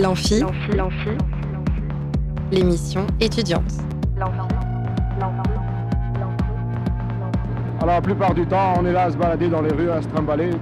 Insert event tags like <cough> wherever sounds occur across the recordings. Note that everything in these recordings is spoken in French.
L'amphi, l'émission étudiante. Alors la plupart du temps, on est là à se balader dans les rues, à se trimballer.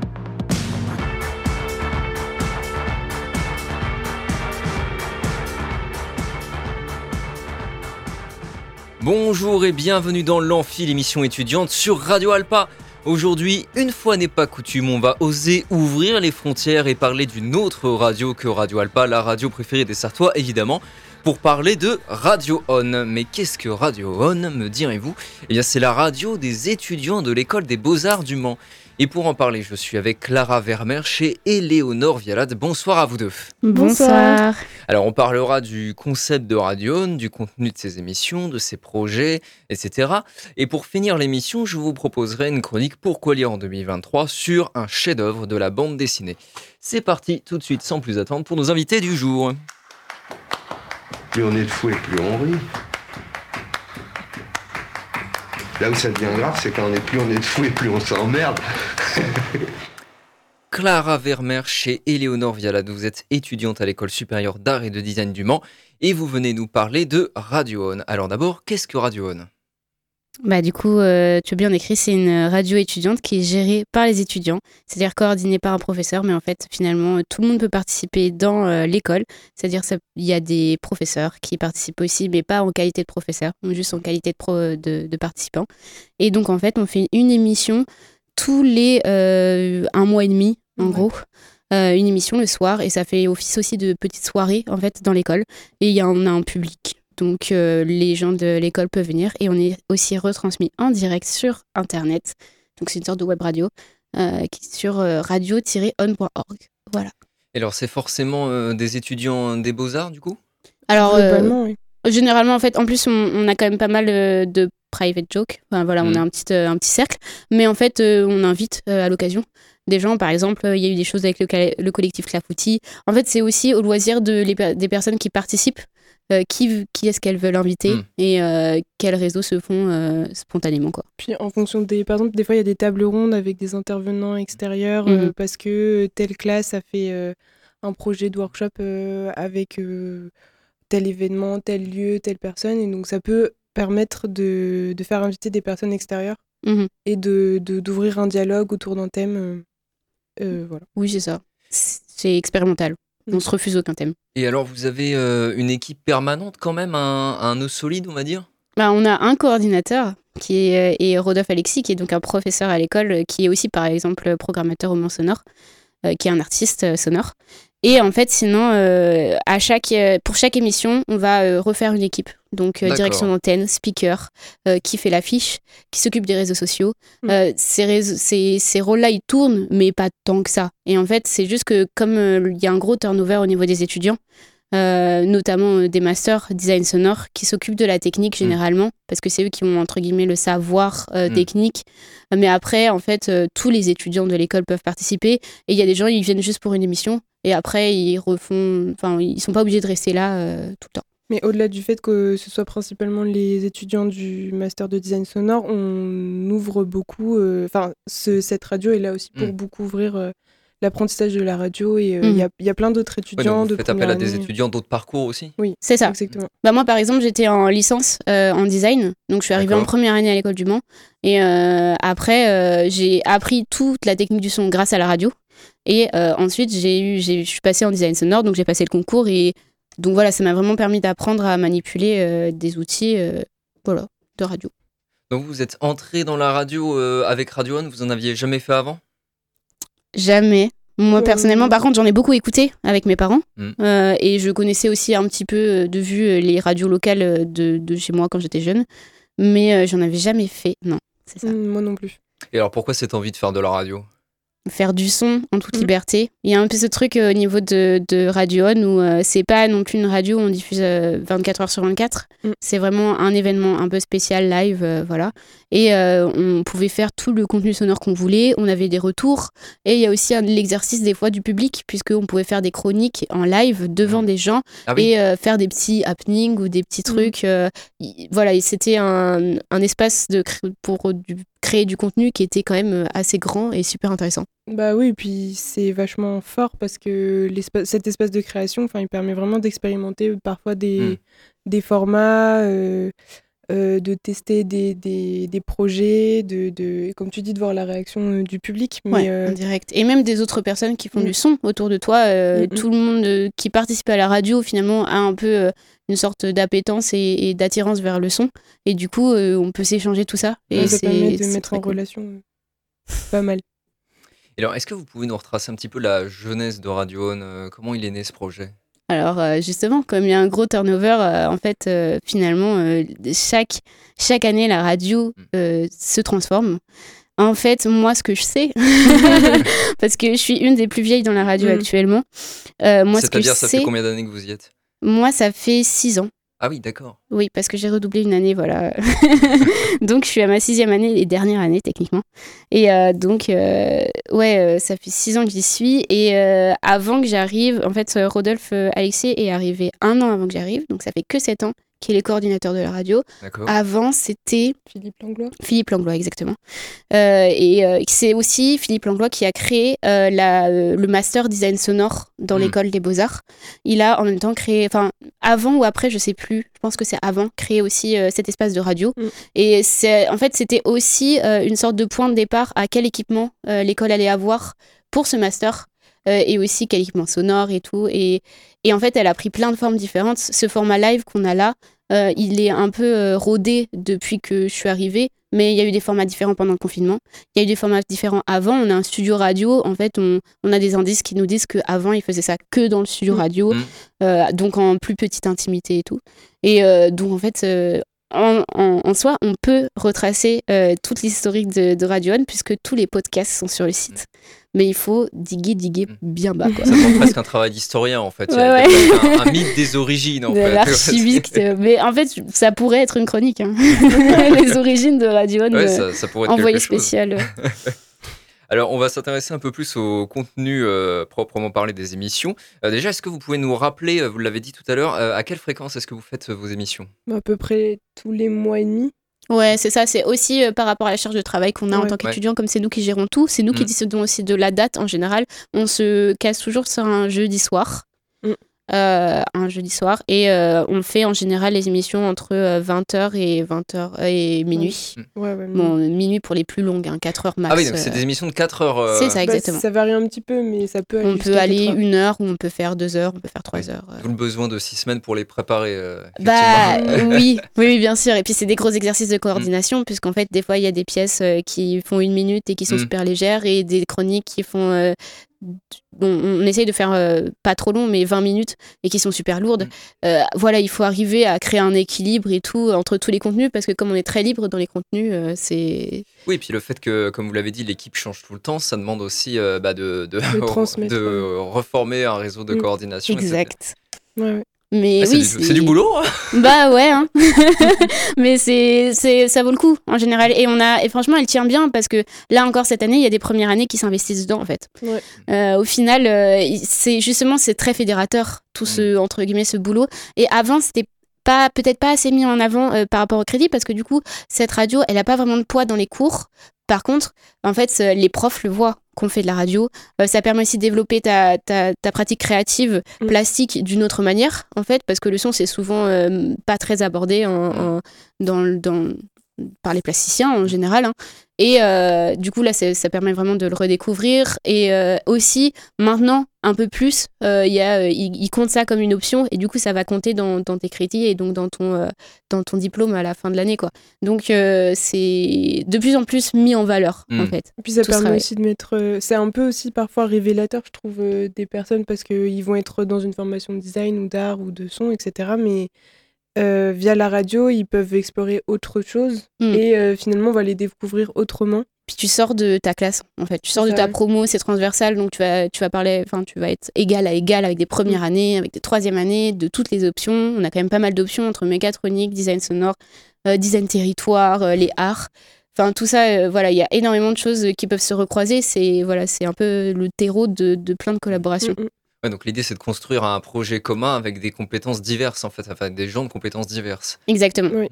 Bonjour et bienvenue dans l'Amphi, l'émission étudiante sur Radio Alpa. Aujourd'hui, une fois n'est pas coutume, on va oser ouvrir les frontières et parler d'une autre radio que Radio Alpa, la radio préférée des Sartois évidemment, pour parler de Radio On. Mais qu'est-ce que Radio On, me direz-vous? Eh bien c'est la radio des étudiants de l'école des beaux-arts du Mans. Et pour en parler, je suis avec Clara Vermeer chez Éléonore Vialade. Bonsoir à vous deux. Bonsoir. Alors on parlera du concept de Radio On, du contenu de ses émissions, de ses projets, etc. Et pour finir l'émission, je vous proposerai une chronique Pourquoi lire en 2023 sur un chef-d'œuvre de la bande dessinée. C'est parti tout de suite sans plus attendre pour nos invités du jour. Plus on est de fou et plus on rit. Là où ça devient grave, c'est quand on est plus on est de fou et plus on s'emmerde. <laughs> Clara Vermeer chez Éléonore Vialade. Vous êtes étudiante à l'école supérieure d'art et de design du Mans et vous venez nous parler de Radio. Alors d'abord, qu'est-ce que Radio Bah du coup, euh, tu as bien écrit, c'est une radio étudiante qui est gérée par les étudiants, c'est-à-dire coordonnée par un professeur, mais en fait finalement tout le monde peut participer dans euh, l'école, c'est-à-dire il y a des professeurs qui participent aussi, mais pas en qualité de professeur, juste en qualité de, pro- de, de participants. Et donc en fait on fait une émission tous les euh, un mois et demi en Ouais. gros. Euh, une émission le soir et ça fait office aussi de petites soirées en fait dans l'école et il y on a un public donc euh, les gens de l'école peuvent venir et on est aussi retransmis en direct sur internet donc c'est une sorte de web radio euh, qui est sur euh, radio-on.org voilà Et alors c'est forcément euh, des étudiants des beaux-arts du coup? Alors euh, Globalement, oui. Généralement, en fait, en plus, on, on a quand même pas mal euh, de private jokes. Enfin, voilà, on Mm. a un petit, euh, un petit cercle. Mais en fait, euh, on invite euh, à l'occasion des gens. Par exemple, euh, il y a eu des choses avec le, collectif Clafoutis. En fait, c'est aussi au loisir de, les des personnes qui participent. Euh, qui, qui est-ce qu'elles veulent inviter Mm. et euh, quels réseaux se font euh, spontanément quoi. Puis en fonction des. Par exemple, des fois, il y a des tables rondes avec des intervenants extérieurs euh, Mhm. parce que telle classe a fait euh, un projet de workshop euh, avec euh, tel événement, tel lieu, telle personne. Et donc, ça peut permettre de, de faire inviter des personnes extérieures Mhm. et de de- d'ouvrir un dialogue autour d'un thème. euh, euh, voilà. Oui, c'est ça. C'est expérimental. On se refuse aucun thème. Et alors vous avez euh, une équipe permanente quand même, un, un nœud solide on va dire? Bah, on a un coordinateur qui est, euh, et Rodolphe Alexis, qui est donc un professeur à l'école, euh, qui est aussi par exemple programmateur au Mans Sonore, euh, qui est un artiste sonore. Et en fait, sinon, euh, à chaque, euh, pour chaque émission, on va euh, refaire une équipe. Donc, euh, direction d'antenne, speaker, euh, qui fait l'affiche, qui s'occupe des réseaux sociaux. Mm. Euh, ces, réseaux- ces, ces rôles-là, ils tournent, mais pas tant que ça. Et en fait, c'est juste que comme euh, il y a un gros turnover au niveau des étudiants, euh, notamment euh, des masters design sonore qui s'occupent de la technique généralement parce que c'est eux qui ont entre guillemets le savoir euh, Mm. technique mais après en fait euh, tous les étudiants de l'école peuvent participer et il y a des gens ils viennent juste pour une émission et après ils refont enfin ils sont pas obligés de rester là euh, tout le temps Mais au-delà du fait que ce soit principalement les étudiants du master de design sonore, on ouvre beaucoup. euh, Enfin, ce- cette radio est là aussi pour Mm. beaucoup ouvrir euh, l'apprentissage de la radio. Et euh, il Mm. y, a, il y a plein d'autres étudiants de Vous faites appel à des année. étudiants d'autres parcours aussi Oui, c'est ça exactement. Bah moi, par exemple, j'étais en licence euh, en design, donc je suis arrivée en première année à l'école du Mans. Et euh, après, euh, j'ai appris toute la technique du son grâce à la radio. Et euh, ensuite, j'ai eu, j'ai- je suis passée en design sonore, donc j'ai passé le concours. Et donc voilà, ça m'a vraiment permis d'apprendre à manipuler euh, des outils, euh, voilà, de radio. Donc vous êtes entré dans la radio euh, avec Radio On, vous en aviez jamais fait avant? Jamais. Moi, personnellement, par contre, j'en ai beaucoup écouté avec mes parents. Mm. Euh, et je connaissais aussi un petit peu euh, de vue euh, les radios locales de, de chez moi quand j'étais jeune. Mais euh, j'en avais jamais fait, non. C'est ça. Mm, Moi non plus. Et alors pourquoi cette envie de faire de la radio? Faire du son en toute Mhm. liberté. Il y a un peu ce truc euh, au niveau de, de Radio On où euh, c'est pas non plus une radio où on diffuse euh, 24 heures sur 24. Mhm. C'est vraiment un événement un peu spécial live, euh, voilà. Et euh, on pouvait faire tout le contenu sonore qu'on voulait. On avait des retours. Et il y a aussi l'exercice des fois du public puisqu'on pouvait faire des chroniques en live devant des gens Ah oui. et euh, faire des petits happenings ou des petits trucs. euh, y- voilà, c'était un, un espace de pour du créé du contenu qui était quand même euh, assez grand et super intéressant. Bah oui, puis c'est vachement fort parce que cet espace de création, enfin, il permet vraiment d'expérimenter parfois des, Mm. des formats, euh, euh, de tester des, des, des projets, de, de, comme tu dis, de voir la réaction euh, du public. Mais Ouais, euh, en direct. Et même des autres personnes qui font Mm. du son autour de toi. euh, Mm, mm. Tout le monde euh, qui participe à la radio, finalement, a un peu euh, une sorte d'appétence et, et d'attirance vers le son. Et du coup, euh, on peut s'échanger tout ça. Et ça c'est permet de mettre en cool. relation euh, pas mal. Et alors, est-ce que vous pouvez nous retracer un petit peu la jeunesse de Radio On euh, Comment il est né ce projet? Alors euh, justement, comme il y a un gros turnover, euh, en fait, euh, finalement, euh, chaque, chaque année, la radio Mm. euh, se transforme. En fait, moi, ce que je sais, <laughs> parce que je suis une des plus vieilles dans la radio Mm. actuellement, euh, moi, ce que je C'est-à-dire, ça sais, fait combien d'années que vous y êtes? Moi, ça fait six ans. Ah oui, d'accord. Oui, parce que j'ai redoublé une année, voilà. <laughs> donc, je suis à ma sixième année et dernière année, techniquement. Et euh, donc, euh, ouais, euh, ça fait six ans que j'y suis. Et avant que j'arrive, en fait, Rodolphe Alexis est arrivé un an avant que j'arrive. Donc, ça fait que sept ans qu'il est coordinateur de la radio. Avant, c'était Philippe Langlois Philippe Langlois, exactement. Euh, et euh, c'est aussi Philippe Langlois qui a créé euh, la, euh, le master design sonore dans Mm. l'école des beaux-arts. Il a en même temps créé, enfin, avant ou après, je sais plus, je pense que c'est avant, créé aussi euh, cet espace de radio. Mm. Et c'est, en fait, c'était aussi euh, une sorte de point de départ à quel équipement euh, l'école allait avoir pour ce master. Euh, et aussi quel équipement sonore et tout. Et, et en fait, elle a pris plein de formes différentes. Ce format live qu'on a là, euh, il est un peu euh, rodé depuis que je suis arrivée, mais il y a eu des formats différents pendant le confinement. Il y a eu des formats différents avant. On a un studio radio. En fait, on, on a des indices qui nous disent qu'avant, ils faisaient ça que dans le studio Mm. radio, Mm. euh, donc en plus petite intimité et tout. Et euh, donc, en fait, en, en- en soi, on peut retracer toute l'historique de, de Radio One, puisque tous les podcasts sont sur le site. Mais il faut diguer, diguer Mm. bien bas. Quoi. Ça demande presque un travail d'historien en fait. Ouais, presque un, un mythe des origines en de fait. l'archiviste. <laughs> mais en fait, ça pourrait être une chronique. hein. <laughs> Les origines de Radio One, Ouais, ça, ça pourrait être envoyé spécial. <laughs> Alors, on va s'intéresser un peu plus au contenu euh, proprement parlé des émissions. Euh, déjà, est-ce que vous pouvez nous rappeler, euh, vous l'avez dit tout à l'heure, euh, à quelle fréquence est-ce que vous faites vos émissions? À peu près tous les mois et demi. Ouais, c'est ça. C'est aussi euh, par rapport à la charge de travail qu'on a en tant qu'étudiant, comme c'est nous qui gérons tout. C'est nous qui Mm. décidons aussi de la date en général. On se casse toujours sur un jeudi soir. Mm. Euh, un jeudi soir. Et euh, on fait en général les émissions entre 20h et 20h et minuit. Ouais, ouais, Bon, minuit pour les plus longues, hein, 4 heures max. Ah oui, donc c'est euh, des émissions de 4 heures. euh, C'est ça, Bah, exactement. ça varie un petit peu, mais ça peut aller On peut aller une heure ou on peut faire deux heures, on peut faire trois Ouais. heures. euh. D'où le besoin de 6 semaines pour les préparer. euh, Bah oui, <laughs> oui, oui, bien sûr. Et puis c'est des gros exercices de coordination, puisqu'en fait, des fois, il y a des pièces euh, qui font une minute et qui sont Mm. super légères, et des chroniques qui font. Bon, on essaye de faire euh, pas trop long, mais 20 minutes, et qui sont super lourdes. Mm. Euh, voilà, il faut arriver à créer un équilibre et tout entre tous les contenus, parce que comme on est très libre dans les contenus, euh, c'est. Oui, et puis le fait que, comme vous l'avez dit, l'équipe change tout le temps, ça demande aussi euh, bah, de, de, De <laughs> reformer un réseau de Mm. coordination. Exact. Ouais, ouais. Mais Ah, c'est oui, du- c'est du boulot. hein. <laughs> Bah ouais, hein. <laughs> mais c'est, c'est, ça vaut le coup en général. Et on a, et franchement, elle tient bien parce que là encore cette année, il y a des premières années qui s'investissent dedans en fait. Ouais. Euh, au final, euh, c'est justement c'est très fédérateur tout ce entre guillemets ce boulot. Et avant, c'était pas peut-être pas assez mis en avant euh, par rapport au crédit parce que du coup, cette radio, elle a pas vraiment de poids dans les cours. Par contre, en fait, euh, les profs le voient qu'on fait de la radio. Euh, ça permet aussi de développer ta, ta, ta pratique créative Mm. plastique d'une autre manière, en fait, parce que le son, c'est souvent euh, pas très abordé en, en- dans, le- dans, par les plasticiens en général. hein. Et euh, du coup, là, ça permet vraiment de le redécouvrir. Et euh, aussi, maintenant, un peu plus, euh, il y a, euh, il, il compte ça comme une option. Et du coup, ça va compter dans, dans tes crédits et donc dans ton, euh, dans ton diplôme à la fin de l'année. quoi. Donc, euh, c'est de plus en plus mis en valeur, en Mm. fait. Et puis ça permet travail. aussi de mettre. euh, c'est un peu aussi parfois révélateur, je trouve, euh, des personnes parce qu'ils vont être dans une formation de design ou d'art ou de son, etc. Mais euh, via la radio, ils peuvent explorer autre chose Mm. et euh, finalement, on va les découvrir autrement. Puis tu sors de ta classe, en fait. Tu sors de ta promo, c'est transversal, donc tu vas, tu vas parler, enfin, tu vas être égal à égal avec des premières années, avec des troisièmes années, de toutes les options. On a quand même pas mal d'options entre mécatronique, design sonore, euh, design territoire, les arts. Enfin, tout ça, voilà, il y a énormément de choses qui peuvent se recroiser. C'est voilà, c'est un peu le terreau de, de plein de collaborations. Mm, mm. Ouais, donc l'idée c'est de construire un projet commun avec des compétences diverses en fait, enfin des gens de compétences diverses. Exactement. Oui.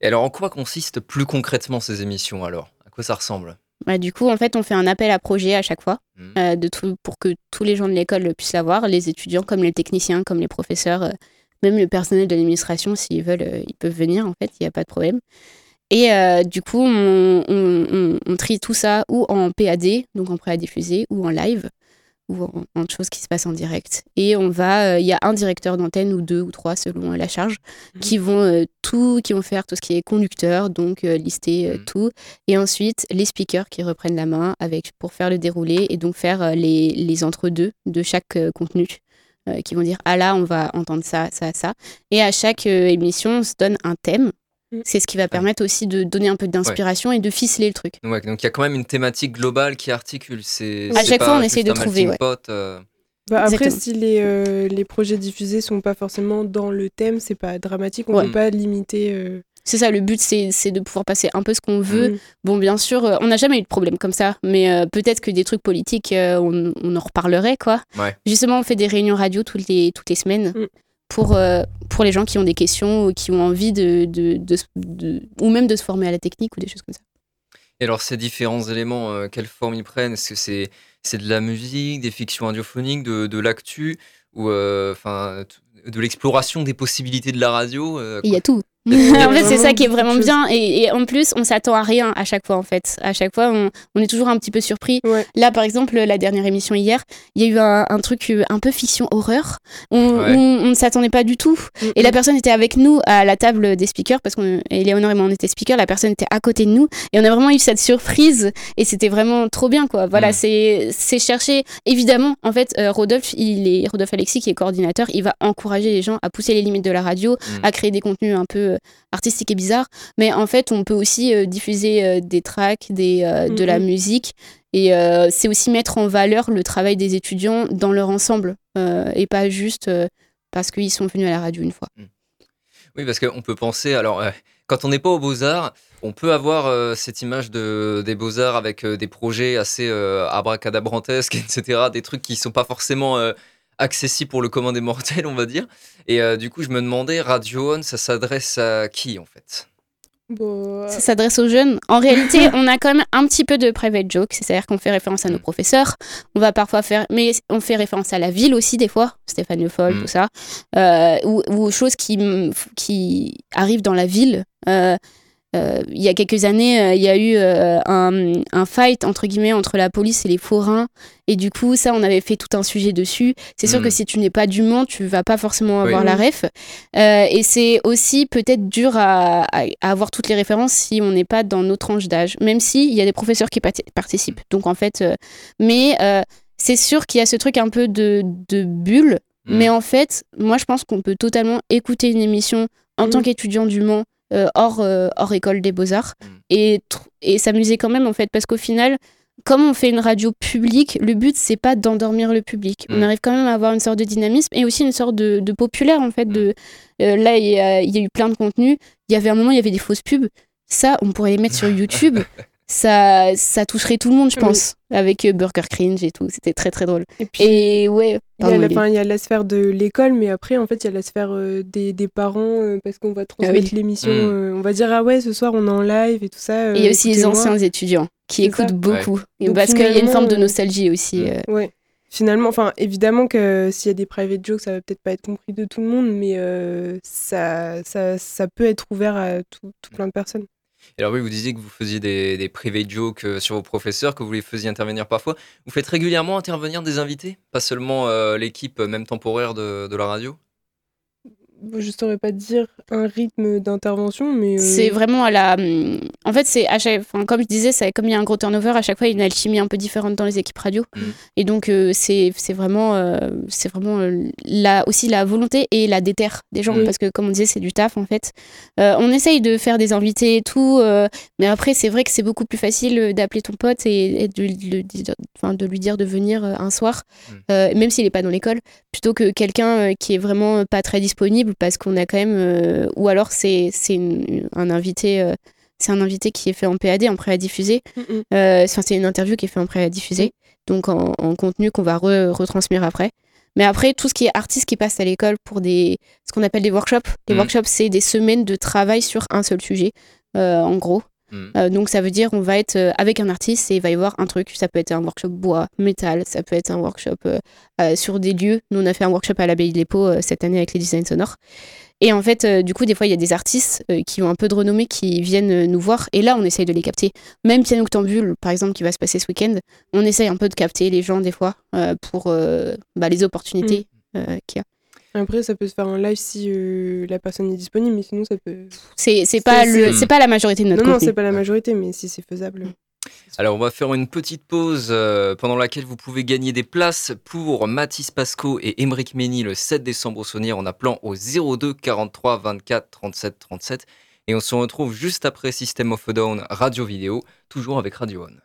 Et alors en quoi consistent plus concrètement ces émissions alors? À quoi ça ressemble? Bah, du coup, en fait, on fait un appel à projet à chaque fois Mhm. euh, de tout, pour que tous les gens de l'école puissent l'avoir, les étudiants comme les techniciens, comme les professeurs, euh, même le personnel de l'administration, s'ils veulent, euh, ils peuvent venir, en fait, il n'y a pas de problème. Et euh, du coup, on, on- on- on trie tout ça ou en PAD, donc en prêt à diffuser, ou en live, ou en, en choses qui se passent en direct. Et on va, euh, il y a un directeur d'antenne ou deux ou trois selon euh, la charge, qui vont euh, tout, qui vont faire tout ce qui est conducteur, donc euh, lister euh, Mhm. tout. Et ensuite, les speakers qui reprennent la main avec pour faire le déroulé et donc faire euh, les, les entre-deux de chaque euh, contenu. euh, qui vont dire ah là on va entendre ça ça ça et à chaque euh, émission on se donne un thème. C'est ce qui va permettre aussi de donner un peu d'inspiration et de ficeler le truc Ouais, donc il y a quand même une thématique globale qui articule. C'est À chaque pas fois, on essaye de trouver, melting ouais. pot, euh, Bah, après, Exactement. si les, euh, les projets diffusés sont pas forcément dans le thème, c'est pas dramatique. On Ouais. peut pas limiter. euh, c'est ça le but c'est c'est de pouvoir passer un peu ce qu'on veut mm. Bon, bien sûr, euh, on n'a jamais eu de problème comme ça, mais euh, peut-être que des trucs politiques, euh, on, on en reparlerait, quoi. Ouais. Justement, on fait des réunions radio toutes les, toutes les semaines Mm. Pour, euh, pour les gens qui ont des questions ou qui ont envie de, de, de, se- de- ou même de se former à la technique ou des choses comme ça. Et alors, ces différents éléments, euh, quelle forme ils prennent? Est-ce que c'est c'est de la musique, des fictions radiophoniques, de, de l'actu, ou euh, enfin de l'exploration des possibilités de la radio euh, il y a tout. En fait, <laughs> c'est ça qui est vraiment bien. Et, et en plus, on s'attend à rien à chaque fois, en fait. À chaque fois, on, on est toujours un petit peu surpris. Ouais. Là, par exemple, la dernière émission hier, il y a eu un, un truc euh, un peu fiction horreur. On Ouais. on- on ne s'attendait pas du tout. Et la personne était avec nous à la table des speakers, parce qu'Éléonore et moi, on était speakers. La personne était à côté de nous. Et on a vraiment eu cette surprise. Et c'était vraiment trop bien, quoi. Voilà, Mm. c'est c'est chercher. Évidemment, en fait, euh, Rodolphe, il est, Rodolphe Alexis, qui est coordinateur, il va encourager les gens à pousser les limites de la radio, Mm. à créer des contenus un peu euh, artistiques et bizarres. Mais en fait, on peut aussi euh, diffuser euh, des tracks, des, de la Mhm. musique. Et c'est aussi mettre en valeur le travail des étudiants dans leur ensemble. et pas juste parce qu'ils sont venus à la radio une fois. Oui, parce qu'on peut penser, alors, euh, quand on n'est pas aux Beaux-Arts, on peut avoir euh, cette image de, des Beaux-Arts avec euh, des projets assez abracadabrantesques, <laughs> etc., des trucs qui sont pas forcément accessibles pour le commun des mortels, on va dire. Et euh, du coup, je me demandais, Radio On, ça s'adresse à qui, en fait? Euh, Ça s'adresse aux jeunes. En réalité, <laughs> on a quand même un petit peu de private joke, c'est-à-dire qu'on fait référence à nos Mm. professeurs. On va parfois faire, mais on fait référence à la ville aussi des fois, Stéphane Le Foll, Mm. tout ça, euh, ou, ou aux choses qui, qui arrivent dans la ville. Euh, euh, il y a quelques années, euh, il y a eu euh, un, un fight entre guillemets entre la police et les forains, et du coup, ça, on avait fait tout un sujet dessus. C'est sûr que si tu n'es pas du Mans, tu vas pas forcément avoir Oui. la ref. Euh, et c'est aussi peut-être dur à, à- à avoir toutes les références si on n'est pas dans nos tranches d'âge, même s'il y a des professeurs qui participent. Donc en fait, euh, mais euh, c'est sûr qu'il y a ce truc un peu de, de bulle. Mm. Mais en fait, moi je pense qu'on peut totalement écouter une émission en tant qu'étudiant du Mans hors, euh, hors école des beaux-arts Mm. et, et s'amuser quand même en fait parce qu'au final comme on fait une radio publique, le but c'est pas d'endormir le public. On Mm. arrive quand même à avoir une sorte de dynamisme et aussi une sorte de, de populaire en fait. De, euh, là, il y, a, il y a eu plein de contenus. Il y avait un moment, il y avait des fausses pubs. Ça, on pourrait les mettre sur <laughs> YouTube. ça, ça toucherait tout le monde, je Oui. pense, avec euh, Burger Cringe et tout. C'était très très drôle. Et puis, Et ouais, il y, a la, Ellie. enfin, il y a la sphère de l'école, mais après, en fait, il y a la sphère euh, des, des parents, euh, parce qu'on va transmettre oui. l'émission. Mm. euh, on va dire, ah ouais, ce soir, on est en live et tout ça. euh, Et il y a aussi les anciens étudiants qui ça. écoutent beaucoup. Et Donc parce qu'il y a une forme de nostalgie aussi. Mm. euh. Ouais. Finalement, enfin, évidemment que s'il y a des private jokes, ça va peut-être pas être compris de tout le monde, mais euh, ça, ça, ça peut être ouvert à tout, tout plein de personnes. Alors oui, vous disiez que vous faisiez des, des jokes euh, sur vos professeurs, que vous les faisiez intervenir parfois. Vous faites régulièrement intervenir des invités? Pas seulement euh, l'équipe, euh, même temporaire de la radio? Je saurais pas dire un rythme d'intervention, mais. euh, C'est vraiment à la. En fait, c'est à chaque. Enfin, comme je disais, ça, comme il y a un gros turnover, à chaque fois, il y a une alchimie un peu différente dans les équipes radio. Mhm. Et donc, euh, c'est c'est vraiment, euh, c'est vraiment euh, la, aussi la volonté et la déterre des gens. Mhm. Parce que, comme on disait, c'est du taf, en fait. Euh, on essaye de faire des invités et tout. euh, mais après, c'est vrai que c'est beaucoup plus facile euh, d'appeler ton pote et, et de, lui dire de venir euh, un soir, euh, même s'il n'est pas dans l'école, plutôt que quelqu'un euh, qui est vraiment pas très disponible parce qu'on a quand même. euh, ou alors, c'est un invité. euh, c'est un invité qui est fait en PAD, en prêt à diffuser. mm, mm. Euh, c'est une interview qui est faite en prêt à diffuser, donc en, en contenu qu'on va re- retransmettre après. Mais après, tout ce qui est artiste qui passe à l'école pour des, ce qu'on appelle des workshops. Les Mhm. workshops, c'est des semaines de travail sur un seul sujet, euh, en gros. Mm. Euh, donc ça veut dire on va être euh, avec un artiste et il va y avoir un truc. Ça peut être un workshop bois, métal, ça peut être un workshop euh, sur des lieux. Nous on a fait un workshop à l'abbaye de l'Épau cette année avec les designs sonores. Et en fait, euh, du coup, des fois, il y a des artistes euh, qui ont un peu de renommée qui viennent euh, nous voir. Et là, on essaye de les capter. Même Piano Octambule, par exemple, qui va se passer ce week-end, on essaye un peu de capter les gens des fois pour bah, les opportunités euh, qu'il y a. Après, ça peut se faire en live si euh, la personne est disponible, mais sinon, ça peut. C'est c'est pas, le- c'est- pas la majorité de notre Non, non, c'est pas la majorité, mais si c'est faisable. Alors on va faire une petite pause euh, pendant laquelle vous pouvez gagner des places pour Mathis Pasco et Émeric Mény le 7 décembre au Saunier en appelant au 02 43 24 37 37. Et on se retrouve juste après System of a Down Radio Vidéo, toujours avec Radio One.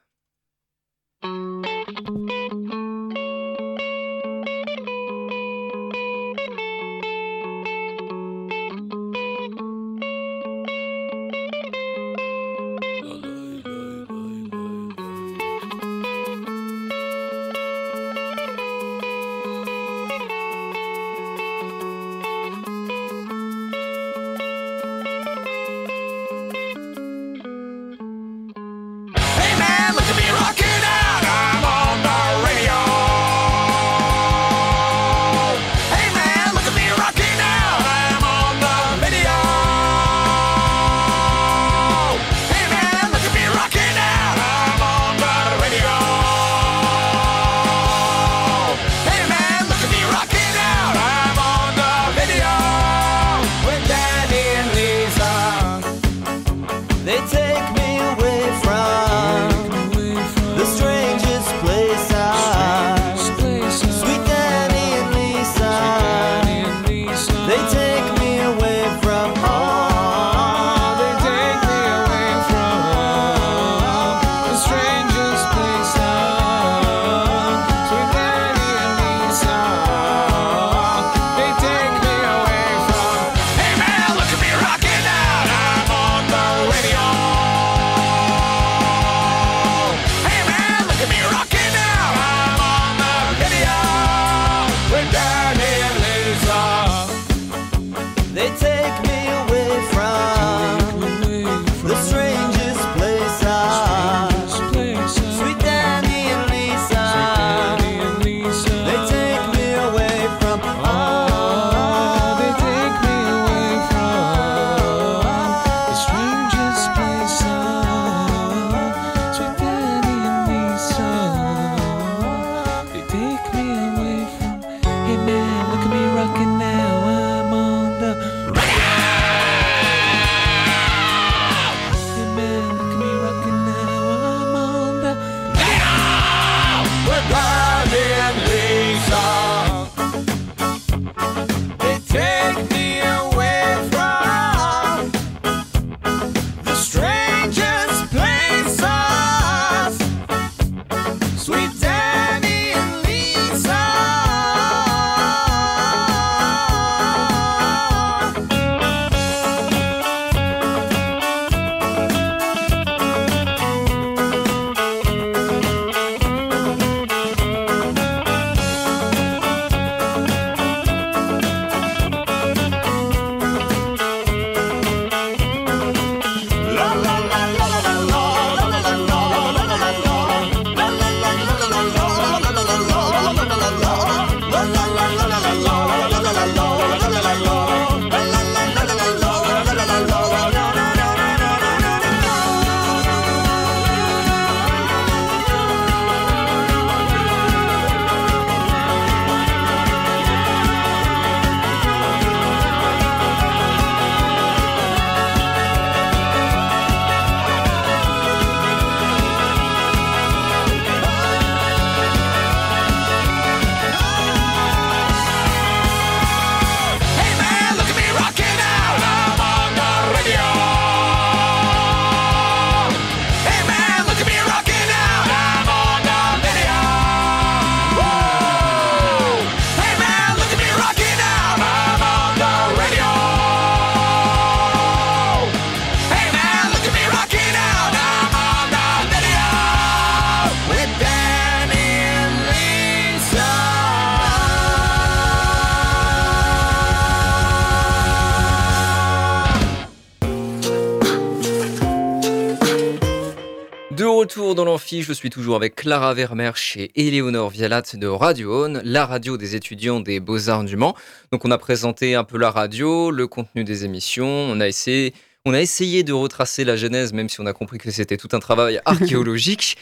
Je suis toujours avec Clara Vermersch et Éléonore Vialat de Radio On, la radio des étudiants des Beaux-Arts du Mans. Donc on a présenté un peu la radio, le contenu des émissions, on a essayé, on a essayé de retracer la genèse, même si on a compris que c'était tout un travail <laughs> archéologique.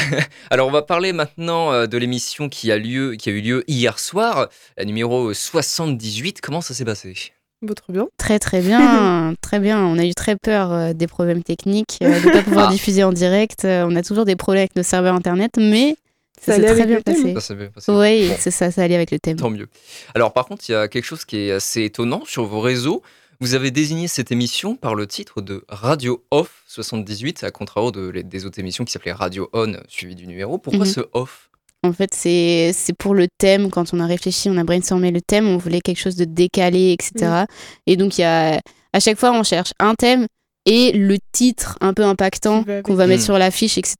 <laughs> Alors on va parler maintenant euh, de l'émission qui a, lieu, qui a eu lieu hier soir, la numéro 78. Comment ça s'est passé? Votre bien. Très très bien, <laughs> très bien. On a eu très peur euh, des problèmes techniques, euh, de ne pas pouvoir Ah. diffuser en direct. Euh, on a toujours des problèmes avec nos serveurs internet, mais Ça ça s'est très bien passé. Ça s'est bien passé. Oui, Bon. c'est ça, ça allait avec le thème. Tant mieux. Alors par contre, il y a quelque chose qui est assez étonnant sur vos réseaux. Vous avez désigné cette émission par le titre de Radio Off 78, à contrario de, les- des autres émissions qui s'appelaient Radio On, suivi du numéro. Pourquoi Mhm. ce off? En fait, c'est pour le thème. Quand on a réfléchi, on a brainstormé le thème, on voulait quelque chose de décalé, etc. Et donc, il y a, à chaque fois, on cherche un thème et le titre un peu impactant qu'on va mettre sur l'affiche, etc.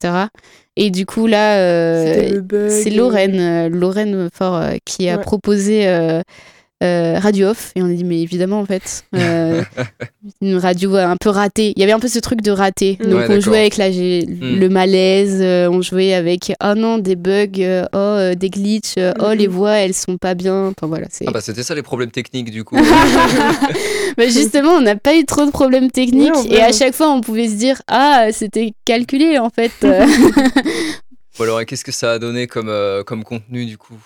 Et du coup, là, euh, c'est Lorraine, euh, Lorraine Fort, euh, qui a Ouais. proposé euh, euh, Radio Off. Et on a dit, mais évidemment, en fait, euh, <laughs> une radio un peu ratée. Il y avait un peu ce truc de raté. Mm. Donc, Ouais, on jouait avec la, Mm. le malaise, euh, on jouait avec, oh non, des bugs, euh, oh, euh, des glitches, euh, oh, Mhm. les voix, elles sont pas bien. Enfin, voilà, c'est. Ah bah c'était ça les problèmes techniques du coup. <laughs> Bah, <laughs> justement, on n'a pas eu trop de problèmes techniques. Et à chaque fois, on pouvait se dire, ah, c'était calculé, en fait. Bon, alors et qu'est-ce que ça a donné comme, euh, comme contenu du coup?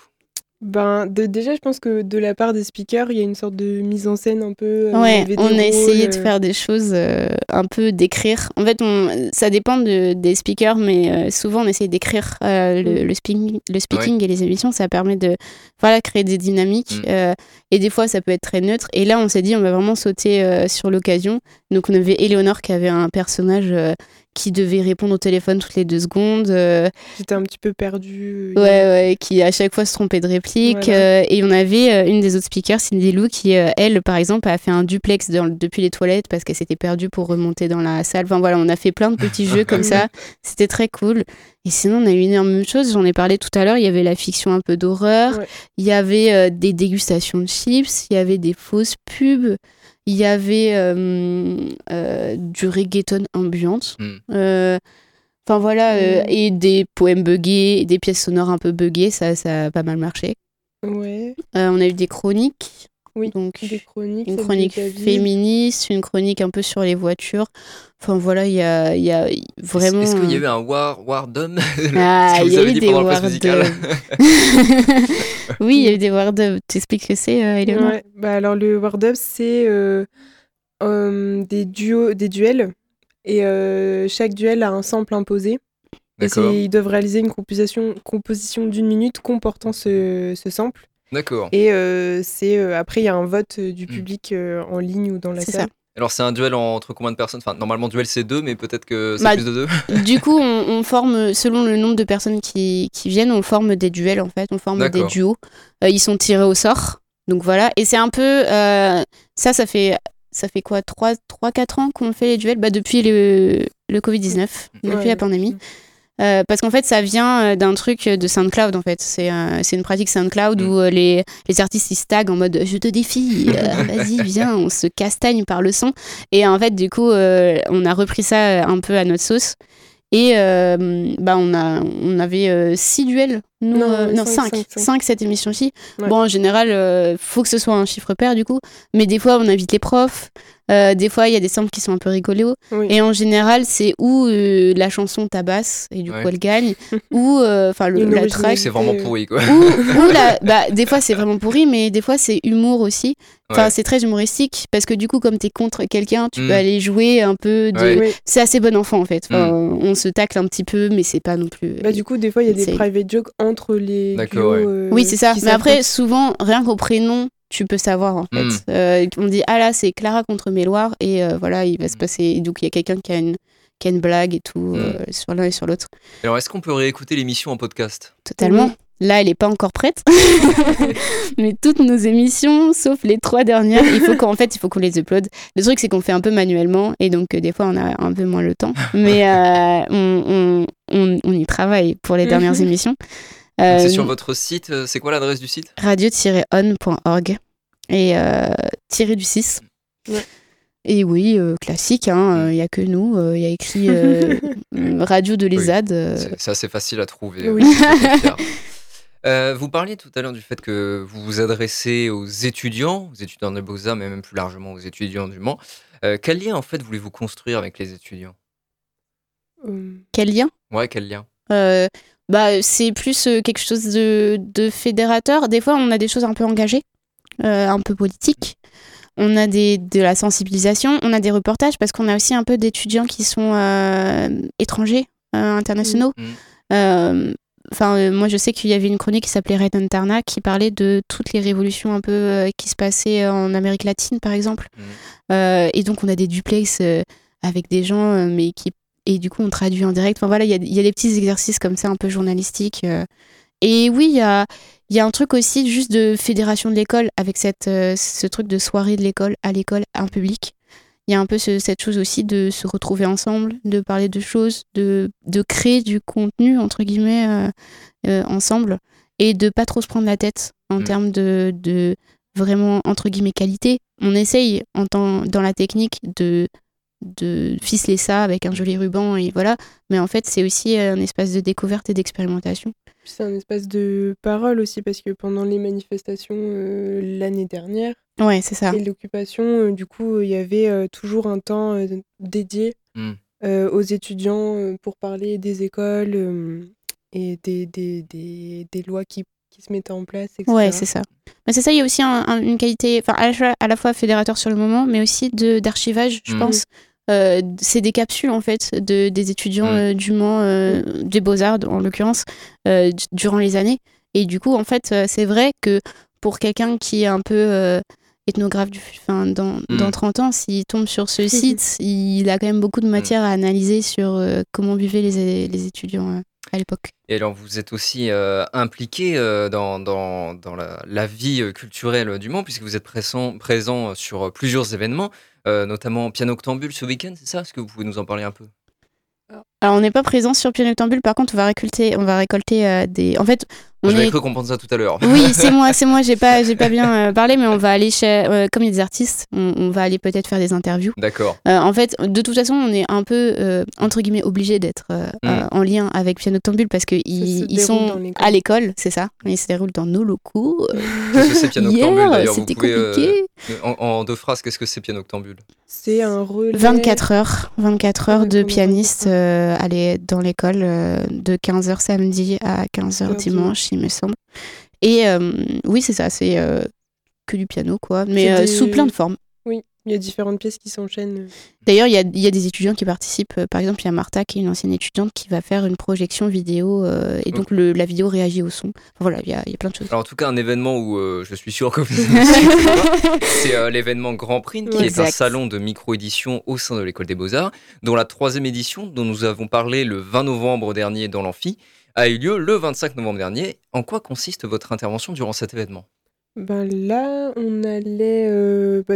Ben, de- déjà, je pense que de la part des speakers, il y a une sorte de mise en scène un peu. euh, il y Ouais, avait des on a essayé rôles, de euh, faire des choses euh, un peu d'écrire. En fait, on, ça dépend de- des speakers, mais euh, souvent on essaye d'écrire euh, le, le speaking, le speaking et les émissions. Ça permet de voilà, créer des dynamiques. Mm. euh, et des fois, ça peut être très neutre. Et là, on s'est dit, on va vraiment sauter euh, sur l'occasion. Donc, on avait Eleonore qui avait un personnage euh, qui devait répondre au téléphone toutes les deux secondes. euh, J'étais un petit peu perdue. Ouais, ouais, qui à chaque fois se trompait de réplique. Voilà. euh, et on avait euh, une des autres speakers, Cindy Lou, qui, elle, par exemple, a fait un duplex dans- depuis les toilettes parce qu'elle s'était perdue pour remonter dans la salle. Enfin voilà, on a fait plein de petits jeux comme ça. <laughs> C'était très cool. Et sinon, on a eu une énorme chose. J'en ai parlé tout à l'heure. Il y avait la fiction un peu d'horreur. Ouais. Il y avait des dégustations de chips. Il y avait des fausses pubs. Il y avait euh, euh, du reggaeton ambiante. Mm. Euh, Enfin voilà, euh, Mm. et des poèmes buggés, et des pièces sonores un peu buggées, ça, ça a pas mal marché. Ouais, Euh, on a eu des chroniques. Oui, Donc, des chroniques. une chronique féministe, une chronique un peu sur les voitures. Enfin voilà, il y a, il y a vraiment. Est-ce qu'il y a euh, eu un war, wardom? <laughs> Ah, Ce que il vous y a avez eu dit des musical. <laughs> oui, il y a eu des word T'expliques ce que c'est, euh, Eleonore Ouais, bah alors le Word Up, c'est euh, euh, des, duos, des duels. Et euh, chaque duel a un sample imposé. Et ils doivent réaliser une composition, composition d'une minute comportant ce, ce sample. D'accord. Et euh, c'est euh, après, il y a un vote euh, du Mm. public euh, en ligne ou dans la salle. Alors c'est un duel entre combien de personnes? Enfin normalement duel c'est deux mais peut-être que c'est Bah, plus de deux. <laughs> Du coup, on, on forme, selon le nombre de personnes qui, qui viennent, on forme des duels en fait, on forme des duos. Euh, ils sont tirés au sort. Donc voilà. Et c'est un peu. euh, ça, ça fait. Ça fait quoi? 3-4 ans qu'on fait les duels? Bah, Depuis le, le Covid-19, depuis Ouais. la pandémie. Euh, parce qu'en fait, ça vient euh, d'un truc de SoundCloud, en fait. C'est euh, une pratique SoundCloud Mm. où euh, les, les artistes, ils se taguent en mode « je te défie, <laughs> vas-y, viens, on se castagne par le son ». Et en fait, du coup, on a repris ça un peu à notre sauce. Et bah, on, a, on avait six duels. Nous, Non, euh, non, cinq, cinq, cinq, cinq. Cinq cette émission-ci. Ouais. Bon, en général, euh, faut que ce soit un chiffre pair, du coup. Mais des fois, on invite les profs. Euh, des fois, il y a des samples qui sont un peu rigolos. Oui. Et en général, c'est où euh, la chanson tabasse et du Ouais. coup elle gagne, <laughs> ou euh, enfin la track, C'est vraiment pourri quoi. ou, ou <laughs> la, bah, des fois c'est vraiment pourri, mais des fois c'est humour aussi. Enfin, Ouais. c'est très humoristique parce que du coup, comme t'es contre quelqu'un, tu Mm. peux aller jouer un peu de. Ouais. Oui. C'est assez bon enfant en fait. Enfin, On se tacle un petit peu, mais c'est pas non plus. Bah, du coup, des fois, il y a des private jokes entre les D'accord, duos. ouais. euh, oui, c'est ça. Mais après, souvent, rien qu'au prénom, tu peux savoir en fait. Mm. Euh, on dit ah là c'est Clara contre Méloire et euh, voilà il va se Mm. passer. Donc il y a quelqu'un qui a une qui a une blague et tout euh, sur l'un et sur l'autre. Alors est-ce qu'on peut réécouter l'émission en podcast? Totalement. Oui. Là, elle n'est pas encore prête. <laughs> Mais toutes nos émissions, sauf les trois dernières, il faut qu'en fait, il faut qu'on les upload. Le truc, c'est qu'on fait un peu manuellement et donc euh, des fois, on a un peu moins le temps. Mais euh, on, on, on- on y travaille pour les dernières Mhm. émissions. Euh, C'est sur votre site, euh, c'est quoi l'adresse du site? radio-on.org et euh, tiré du 6. Ouais. Et oui, euh, classique, il Mm. n'y a que nous. Il y a écrit euh, <laughs> radio de l'ESAD. euh, C'est assez facile à trouver. Oui. euh. <laughs> Euh, vous parliez tout à l'heure du fait que vous vous adressez aux étudiants, aux étudiants de Beaux-Arts, mais même plus largement aux étudiants du Mans. Euh, quel lien en fait voulez-vous construire avec les étudiants? Quel lien? Ouais, quel lien? Euh, bah, c'est plus euh, quelque chose de, de fédérateur. Des fois, on a des choses un peu engagées, euh, un peu politiques. On a des, de la sensibilisation, on a des reportages parce qu'on a aussi un peu d'étudiants qui sont euh, étrangers, euh, internationaux. Euh, Enfin, moi, je sais qu'il y avait une chronique qui s'appelait Red Antarna qui parlait de toutes les révolutions un peu qui se passaient en Amérique latine, par exemple. Euh, et donc, on a des duplex avec des gens, mais qui. Et du coup, on traduit en direct. Enfin, voilà, il y a, y a des petits exercices comme ça, un peu journalistiques. euh. Et oui, il y a, y a un truc aussi juste de fédération de l'école avec cette, euh, ce truc de soirée de l'école à l'école, en public. Il y a un peu ce- cette chose aussi de se retrouver ensemble, de parler de choses, de, de créer du contenu, entre guillemets, euh, euh, ensemble, et de pas trop se prendre la tête en Mm. termes de, de vraiment, entre guillemets, qualité. On essaye, en temps, dans la technique, de, de ficeler ça avec un joli ruban, et voilà. Mais en fait, c'est aussi un espace de découverte et d'expérimentation. c'est un espace de parole aussi, parce que pendant les manifestations euh, l'année dernière Ouais, c'est ça. et l'occupation, euh, du coup, il y avait euh, toujours un temps euh, dédié Mm. euh, aux étudiants euh, pour parler des écoles euh, et des, des, des, des lois qui, qui se mettaient en place, etc. Ouais, c'est ça. Mais c'est ça, il y a aussi un- un- une qualité, enfin, à, la fois- à la fois fédérateur sur le moment, mais aussi de- d'archivage, je Mhm. pense. Euh, c'est des capsules, en fait, de, des étudiants euh, du Mans, euh, des Beaux-Arts, en l'occurrence, durant les années. Et du coup, en fait, c'est vrai que pour quelqu'un qui est un peu ethnographe du, enfin, dans, Mhm. dans 30 ans, s'il tombe sur ce site, il a quand même beaucoup de matière à analyser sur euh, comment vivaient les, les étudiants euh, à l'époque. Et alors, vous êtes aussi euh, impliqué euh, dans, dans, dans la, la vie culturelle du Mans, puisque vous êtes présent, présent sur plusieurs événements, euh, notamment Piano Octambule ce week-end, c'est ça? Est-ce que vous pouvez nous en parler un peu? Alors, on n'est pas présent sur Piano Octambule, par contre, on va récolter, on va récolter euh, des. En fait, on J'avais est. cru comprendre ça tout à l'heure. Oui, c'est <laughs> moi, c'est moi, j'ai pas, j'ai pas bien euh, parlé, mais on va aller chez. euh, comme il y a des artistes, on, on va aller peut-être faire des interviews. D'accord. Euh, en fait, de toute façon, on est un peu, euh, entre guillemets, obligé d'être euh, Mm. euh, en lien avec Piano Octambule parce qu'ils se ils sont à l'école, c'est ça. Ils se déroulent dans nos locaux. <laughs> Qu'est-ce que c'est Piano Hier, Octambule d'ailleurs? Vous c'était euh, compliqué. en, en deux phrases, qu'est-ce que c'est Piano Octambule C'est un relais. 24 heures, 24 heures de pianiste 24 euh, aller dans l'école euh, de 15h samedi à 15h Heures il me semble. Et euh, oui, c'est ça, c'est euh, que du piano, quoi, mais euh, des- sous plein de formes. Oui, il y a différentes pièces qui s'enchaînent. D'ailleurs, il y a, il y a des étudiants qui participent. Par exemple, il y a Martha, qui est une ancienne étudiante, qui va faire une projection vidéo, euh, et donc le, la vidéo réagit au son. Enfin, voilà, il y a, il y a plein de choses. Alors en tout cas, un événement où euh, je suis sûr que vous <laughs> c'est euh, l'événement Grand Print, qui est un salon de micro-édition au sein de l'école des beaux-arts, dont la troisième édition, dont nous avons parlé le 20 novembre dernier dans l'amphi, a eu lieu le 25 novembre dernier. En quoi consiste votre intervention durant cet événement? Ben là, on allait. euh, bah,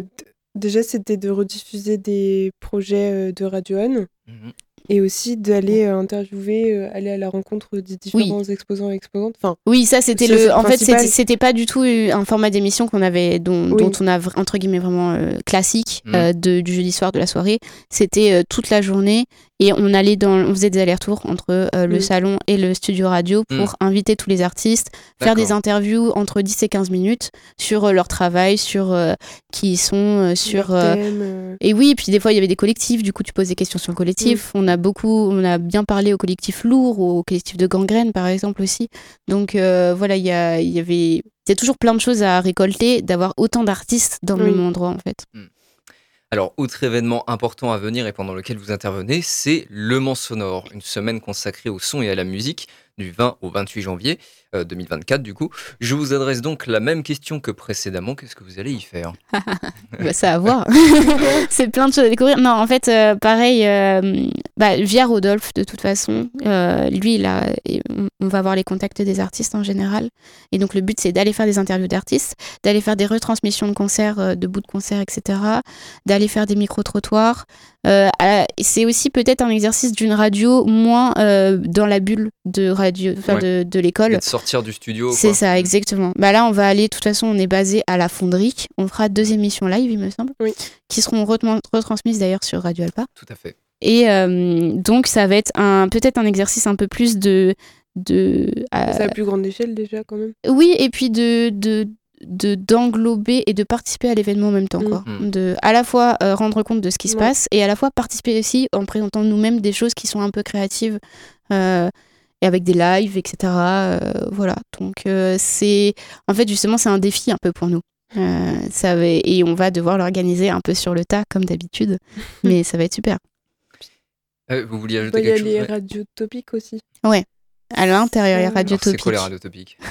déjà, c'était de rediffuser des projets euh, de Radio Anne Mhm. et aussi d'aller euh, interviewer, euh, aller à la rencontre des différents exposants et exposantes. Enfin, Oui, ça c'était le. En fait, principal. c'était- c'était pas du tout un format d'émission qu'on avait, dont, Oui. dont on a entre guillemets vraiment euh, classique Mm. euh, de, du jeudi soir de la soirée. C'était euh, toute la journée et on allait dans, on faisait des allers-retours entre euh, le Mm. salon et le studio radio pour inviter tous les artistes, faire des interviews entre 10 et 15 minutes sur euh, leur travail, sur euh, qui ils sont, sur. et oui, puis des fois il y avait des collectifs, du coup tu poses des questions sur le collectif. On a beaucoup, on a bien parlé au collectif lourd, au collectif de gangrène par exemple aussi. Donc voilà, il y, a, y avait, il y a toujours plein de choses à récolter, d'avoir autant d'artistes dans le même endroit en fait. Alors, autre événement important à venir et pendant lequel vous intervenez, c'est Le Mans Sonore, une semaine consacrée au son et à la musique, du 20 au 28 janvier euh, 2024 du coup. Je vous adresse donc la même question que précédemment, qu'est-ce que vous allez y faire? <laughs> Bah, ça à voir. <laughs> c'est plein de choses à découvrir. Non, en fait, euh, pareil, euh, bah, via Rodolphe, de toute façon, euh, lui, et on- va avoir les contacts des artistes en général. Et donc, le but, c'est d'aller faire des interviews d'artistes, d'aller faire des retransmissions de concerts, euh, de bouts de concerts, etc., d'aller faire des micro-trottoirs. Euh, c'est aussi peut-être un exercice d'une radio moins euh, dans la bulle de radio, Ouais. de, de l'école. Sortir du studio. C'est ça, exactement. Bah là, on va aller, de toute façon, on est basé à la fonderie. On fera deux émissions live, il me semble, Oui. qui seront retran- retransmises d'ailleurs sur Radio Alpa. Tout à fait. Et euh, donc, ça va être un peut-être un exercice un peu plus de. de euh, C'est à plus grande échelle déjà quand même. oui, et puis de. de de d'englober et de participer à l'événement en même temps Mm. quoi Mm. de à la fois euh, rendre compte de ce qui se Ouais. passe et à la fois participer aussi en présentant nous-mêmes des choses qui sont un peu créatives euh, et avec des lives etc euh, voilà donc euh, c'est en fait justement c'est un défi un peu pour nous Euh, ça va, et on va devoir l'organiser un peu sur le tas comme d'habitude <laughs> mais ça va être super Euh, vous vouliez Il ajouter y a quelque chose? les Ouais. radios topiques aussi. À l'intérieur il y a Radio C'est Topic quoi les radios topiques <laughs>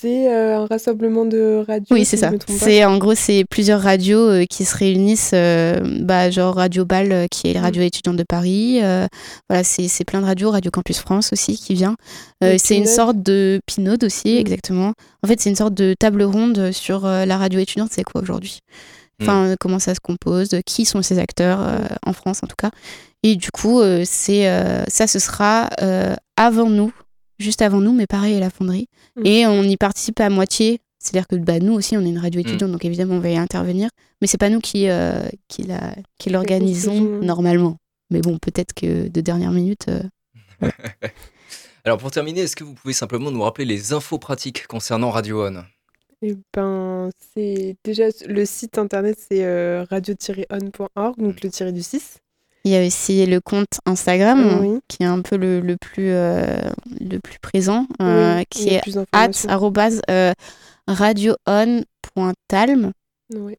C'est euh, un rassemblement de radios. Oui, c'est ça. C'est en gros c'est plusieurs radios euh, qui se réunissent, euh, bah, genre Radio Bal euh, qui est la Mm. radio étudiante de Paris. euh, voilà, c'est c'est plein de radios, Radio Campus France aussi qui vient. Euh, c'est une sorte de pinode aussi, Mm. exactement. En fait, c'est une sorte de table ronde sur euh, la radio étudiante. C'est quoi aujourd'hui? Enfin, euh, comment ça se compose? Qui sont ces acteurs euh, en France en tout cas? Et du coup, euh, c'est euh, ça, ce sera euh, avant nous, juste avant nous, mais pareil à la fonderie. Mm. Et on y participe à moitié. C'est-à-dire que bah, nous aussi, on est une radio étudiante, donc évidemment, on va y intervenir. Mais c'est pas nous qui, euh, qui, la, qui l'organisons normalement. Mais bon, peut-être que de dernière minute. euh, <laughs> Alors pour terminer, est-ce que vous pouvez simplement nous rappeler les infos pratiques concernant Radio On? Eh ben, c'est déjà le site internet, c'est euh, radio-on.org, donc le tiré du 6. Il y a aussi le compte Instagram, Oui. qui est un peu le, le plus, euh, le plus présent, euh, Oui, qui est at euh, radioon.talm. Oui.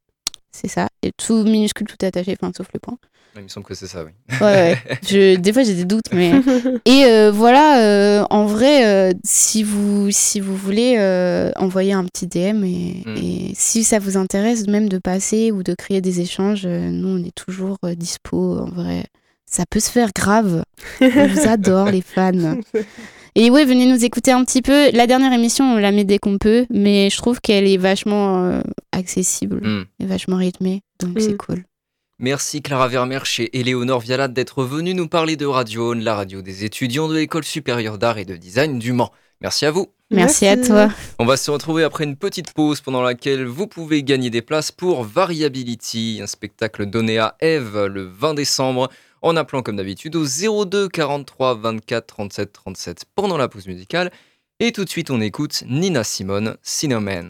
C'est ça. Et tout minuscule, tout attaché, enfin, sauf le point. Il me semble que c'est ça, oui. Ouais, ouais. <laughs> Je, des fois, j'ai des doutes, mais. <laughs> Et euh, voilà, euh, en vrai, euh, si, vous, si vous voulez euh, envoyer un petit DM et, Mm. et si ça vous intéresse même de passer ou de créer des échanges, euh, nous, on est toujours euh, dispo, en vrai. Ça peut se faire grave. On vous <laughs> adore, les fans. Et ouais, venez nous écouter un petit peu. La dernière émission, on la met dès qu'on peut, mais je trouve qu'elle est vachement euh, accessible Hmm. et vachement rythmée, donc Mm. c'est cool. Merci Clara Vermersch et Éléonore Vialat d'être venues nous parler de Radio On, la radio des étudiants de l'École supérieure d'art et de design du Mans. Merci à vous. Merci, à toi. On va se retrouver après une petite pause pendant laquelle vous pouvez gagner des places pour Variability, un spectacle donné à Eve le 20 décembre en appelant comme d'habitude au 02 43 24 37 37 pendant la pause musicale. Et tout de suite, on écoute Nina Simone, Cinnamon.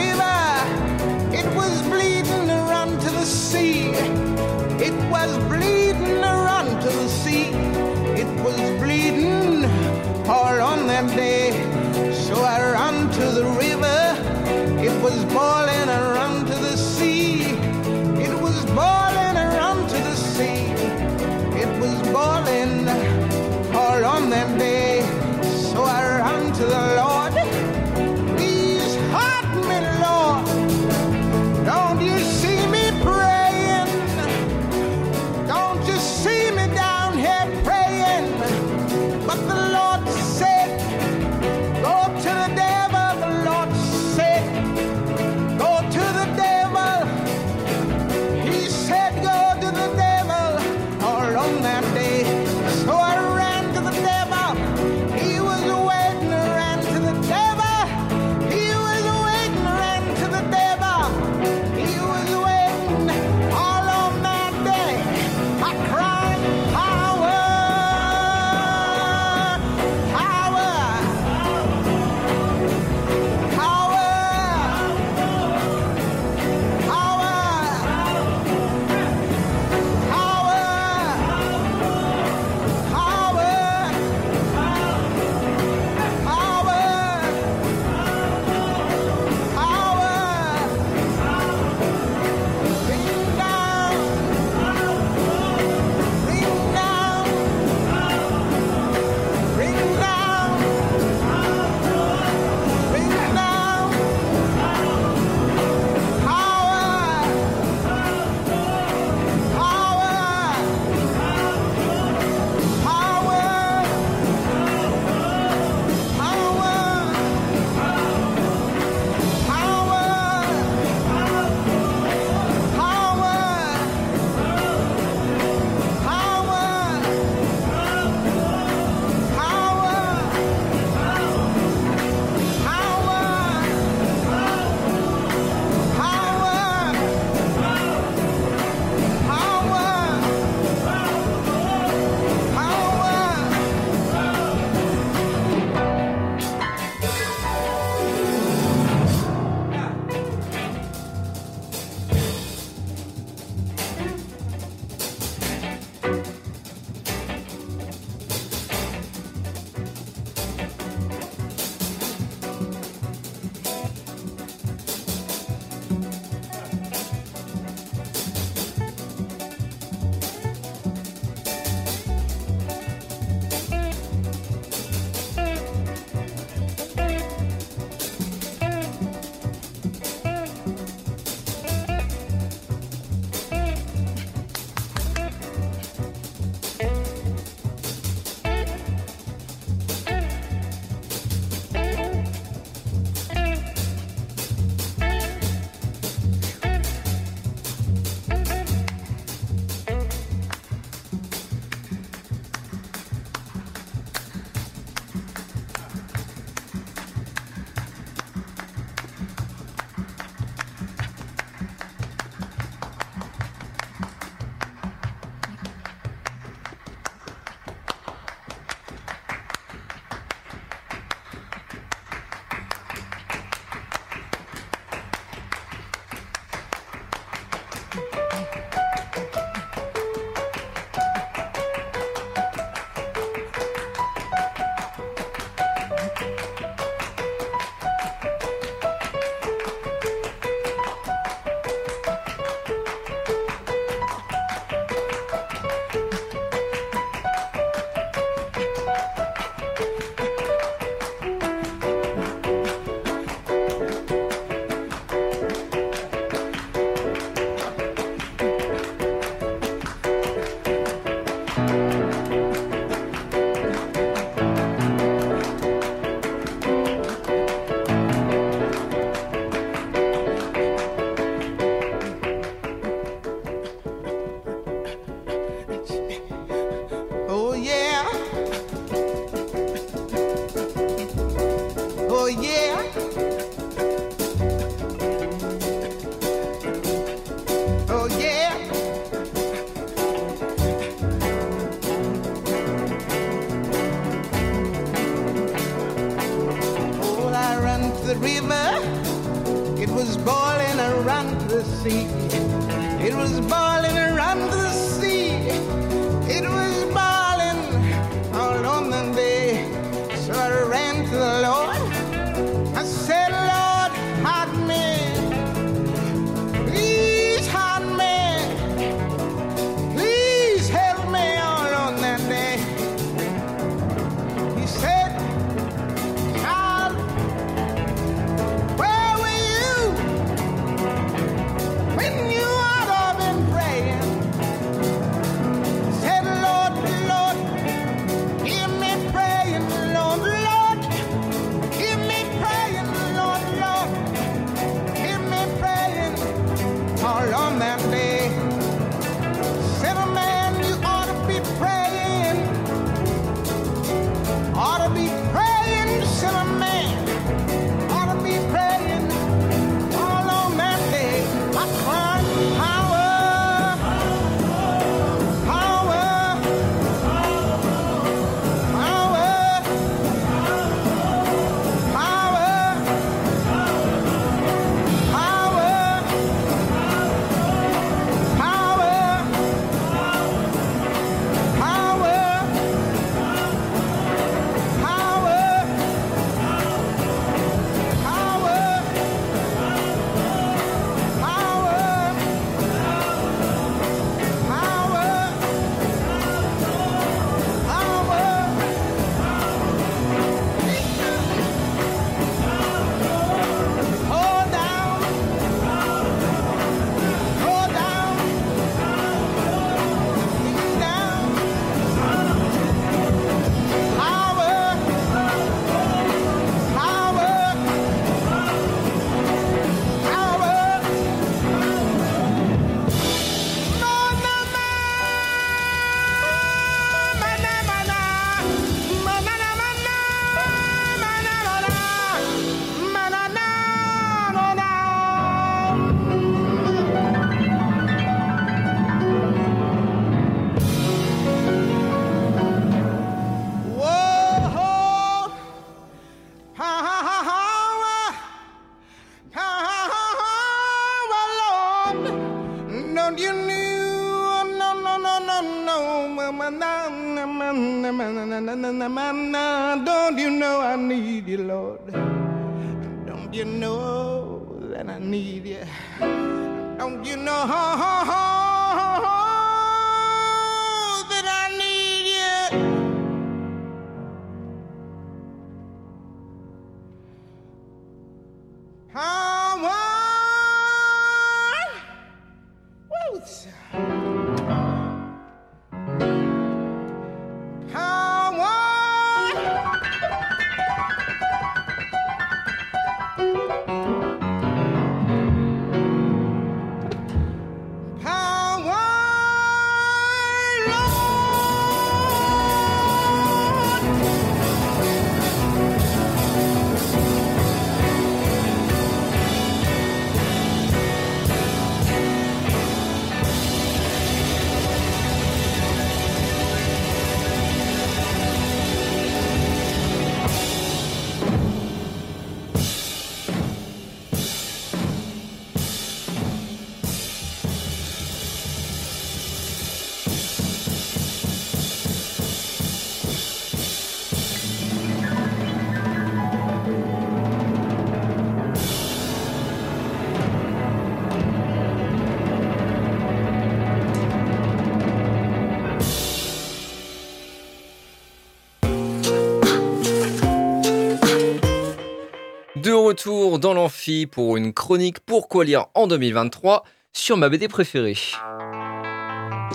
dans l'amphi pour une chronique Pourquoi lire en 2023 sur ma BD préférée.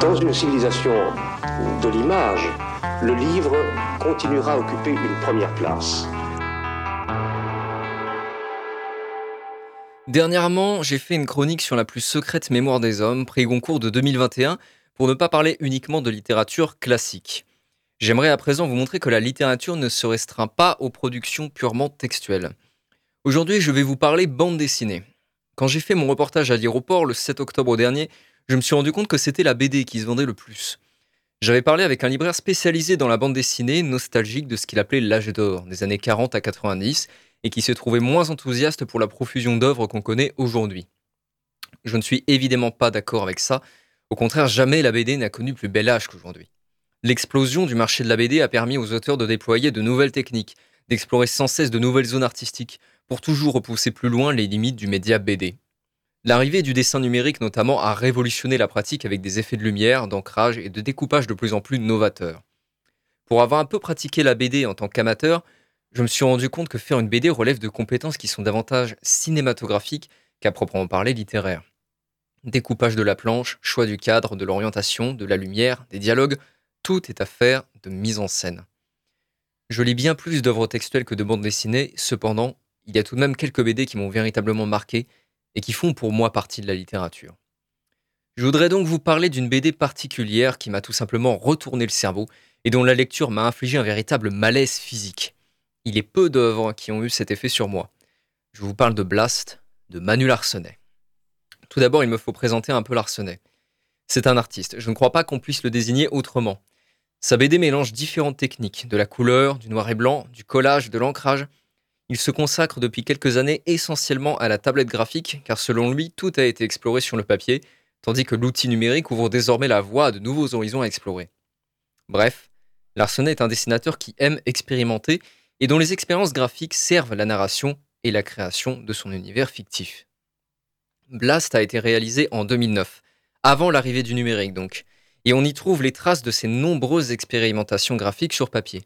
Dans une civilisation de l'image, le livre continuera à occuper une première place. Dernièrement, j'ai fait une chronique sur la plus secrète mémoire des hommes, prix Goncourt de 2021, pour ne pas parler uniquement de littérature classique. J'aimerais à présent vous montrer que la littérature ne se restreint pas aux productions purement textuelles. Aujourd'hui, je vais vous parler bande dessinée. Quand j'ai fait mon reportage à l'aéroport le 7 octobre dernier, je me suis rendu compte que c'était la BD qui se vendait le plus. J'avais parlé avec un libraire spécialisé dans la bande dessinée, nostalgique de ce qu'il appelait l'âge d'or, des années 40 à 90, et qui se trouvait moins enthousiaste pour la profusion d'œuvres qu'on connaît aujourd'hui. Je ne suis évidemment pas d'accord avec ça, au contraire, jamais la BD n'a connu plus bel âge qu'aujourd'hui. L'explosion du marché de la BD a permis aux auteurs de déployer de nouvelles techniques, d'explorer sans cesse de nouvelles zones artistiques, pour toujours repousser plus loin les limites du média BD. L'arrivée du dessin numérique notamment a révolutionné la pratique avec des effets de lumière, d'ancrage et de découpage de plus en plus novateurs. Pour avoir un peu pratiqué la BD en tant qu'amateur, je me suis rendu compte que faire une BD relève de compétences qui sont davantage cinématographiques qu'à proprement parler littéraires. Découpage de la planche, choix du cadre, de l'orientation, de la lumière, des dialogues, tout est affaire de mise en scène. Je lis bien plus d'œuvres textuelles que de bandes dessinées, cependant, il y a tout de même quelques BD qui m'ont véritablement marqué et qui font pour moi partie de la littérature. Je voudrais donc vous parler d'une BD particulière qui m'a tout simplement retourné le cerveau et dont la lecture m'a infligé un véritable malaise physique. Il est peu d'œuvres qui ont eu cet effet sur moi. Je vous parle de Blast, de Manu Larsenet. Tout d'abord, il me faut présenter un peu Larsenet. C'est un artiste, je ne crois pas qu'on puisse le désigner autrement. Sa BD mélange différentes techniques, de la couleur, du noir et blanc, du collage, de l'ancrage, il se consacre depuis quelques années essentiellement à la tablette graphique, car selon lui, tout a été exploré sur le papier, tandis que l'outil numérique ouvre désormais la voie à de nouveaux horizons à explorer. Bref, Larsenet est un dessinateur qui aime expérimenter et dont les expériences graphiques servent la narration et la création de son univers fictif. Blast a été réalisé en 2009, avant l'arrivée du numérique donc, et on y trouve les traces de ses nombreuses expérimentations graphiques sur papier.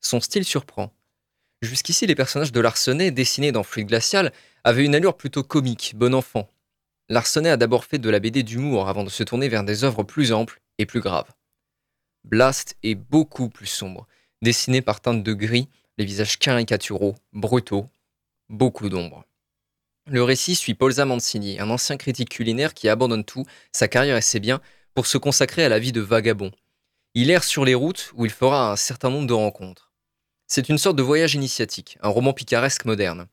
Son style surprend, Jusqu'ici, les personnages de Larsenet, dessinés dans Fluide Glacial, avaient une allure plutôt comique, bon enfant. Larsenet a d'abord fait de la BD d'humour avant de se tourner vers des œuvres plus amples et plus graves. Blast est beaucoup plus sombre, dessiné par teinte de gris, les visages caricaturaux, brutaux, beaucoup d'ombre. Le récit suit Paul Zamancini, un ancien critique culinaire qui abandonne tout, sa carrière et ses biens, pour se consacrer à la vie de vagabond. Il erre sur les routes où il fera un certain nombre de rencontres. C'est une sorte de voyage initiatique, un roman picaresque moderne.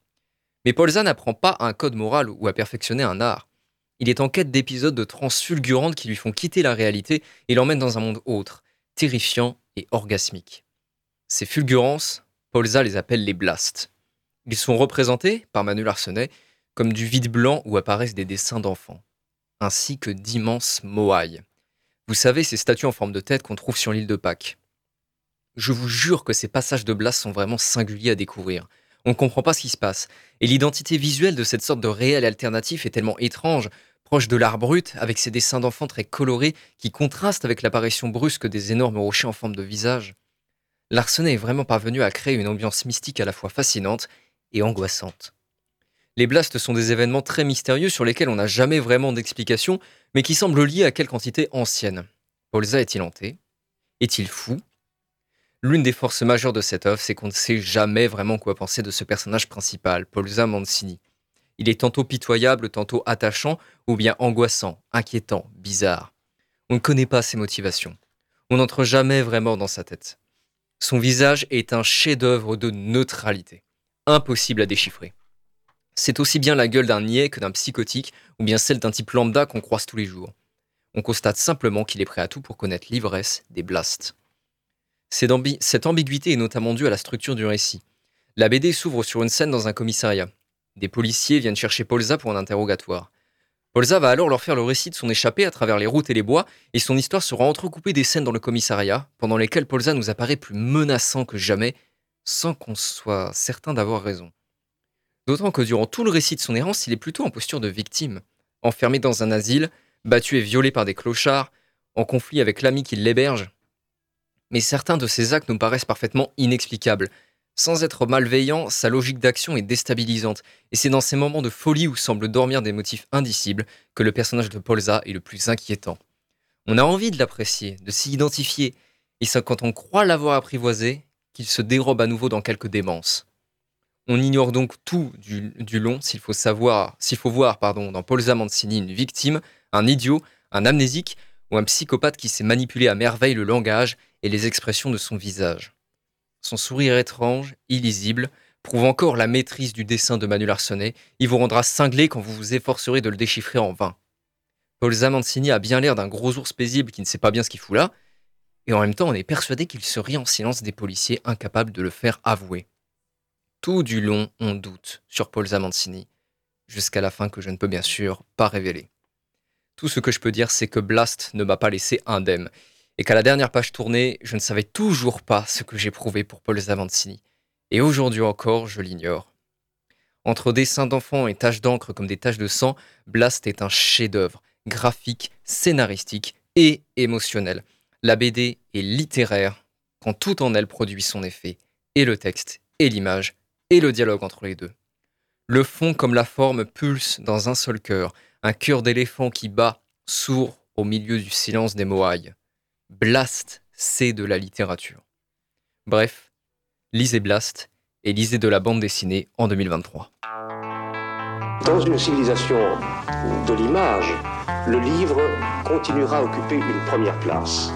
Mais Polza n'apprend pas un code moral ou à perfectionner un art. Il est en quête d'épisodes de transfulgurantes qui lui font quitter la réalité et l'emmènent dans un monde autre, terrifiant et orgasmique. Ces fulgurances, Polza les appelle les blasts. Ils sont représentés, par Manuel Arsenet, comme du vide blanc où apparaissent des dessins d'enfants, ainsi que d'immenses moailles. Vous savez, ces statues en forme de tête qu'on trouve sur l'île de Pâques. Je vous jure que ces passages de Blas sont vraiment singuliers à découvrir. On ne comprend pas ce qui se passe. Et l'identité visuelle de cette sorte de réel alternatif est tellement étrange, proche de l'art brut, avec ses dessins d'enfants très colorés qui contrastent avec l'apparition brusque des énormes rochers en forme de visage. Larsenet est vraiment parvenu à créer une ambiance mystique à la fois fascinante et angoissante. Les blasts sont des événements très mystérieux sur lesquels on n'a jamais vraiment d'explication, mais qui semblent liés à quelque entité ancienne? Polza est-il hanté? Est-il fou? L'une des forces majeures de cette œuvre, c'est qu'on ne sait jamais vraiment quoi penser de ce personnage principal, Polza Mancini. Il est tantôt pitoyable, tantôt attachant, ou bien angoissant, inquiétant, bizarre. On ne connaît pas ses motivations. On n'entre jamais vraiment dans sa tête. Son visage est un chef-d'œuvre de neutralité, impossible à déchiffrer. C'est aussi bien la gueule d'un niais que d'un psychotique, ou bien celle d'un type lambda qu'on croise tous les jours. On constate simplement qu'il est prêt à tout pour connaître l'ivresse des blasts. Cette ambiguïté est notamment due à la structure du récit. La BD s'ouvre sur une scène dans un commissariat. Des policiers viennent chercher Polza pour un interrogatoire. Polza va alors leur faire le récit de son échappée à travers les routes et les bois, et son histoire sera entrecoupée des scènes dans le commissariat, pendant lesquelles Polza nous apparaît plus menaçant que jamais, sans qu'on soit certain d'avoir raison. D'autant que durant tout le récit de son errance, il est plutôt en posture de victime, enfermé dans un asile, battu et violé par des clochards, en conflit avec l'ami qui l'héberge, mais certains de ses actes nous paraissent parfaitement inexplicables. Sans être malveillant, sa logique d'action est déstabilisante, et c'est dans ces moments de folie où semblent dormir des motifs indicibles que le personnage de Polza est le plus inquiétant. On a envie de l'apprécier, de s'y identifier, et c'est quand on croit l'avoir apprivoisé qu'il se dérobe à nouveau dans quelques démences. On ignore donc tout du, long s'il faut savoir, s'il faut voir pardon, dans Polza Mancini une victime, un idiot, un amnésique ou un psychopathe qui sait manipuler à merveille le langage et les expressions de son visage. Son sourire étrange, illisible, prouve encore la maîtrise du dessin de Manu Larsenet. Il vous rendra cinglé quand vous vous efforcerez de le déchiffrer en vain. Paul Zamancini a bien l'air d'un gros ours paisible qui ne sait pas bien ce qu'il fout là, et en même temps on est persuadé qu'il se rit en silence des policiers incapables de le faire avouer. tout du long, on doute sur Paul Zamancini, jusqu'à la fin que je ne peux bien sûr pas révéler. Tout ce que je peux dire, c'est que Blast ne m'a pas laissé indemne, et qu'à la dernière page tournée, je ne savais toujours pas ce que j'éprouvais pour Paul Zamancini. Et aujourd'hui encore, je l'ignore. Entre dessins d'enfants et taches d'encre comme des taches de sang, Blast est un chef-d'œuvre, graphique, scénaristique et émotionnel. La BD est littéraire quand tout en elle produit son effet, et le texte, et l'image, et le dialogue entre les deux. Le fond comme la forme pulse dans un seul cœur, un cœur d'éléphant qui bat, sourd au milieu du silence des Moailles. Blast, c'est de la littérature. Bref, lisez Blast et lisez de la bande dessinée en 2023. Dans une civilisation de l'image, le livre continuera à occuper une première place.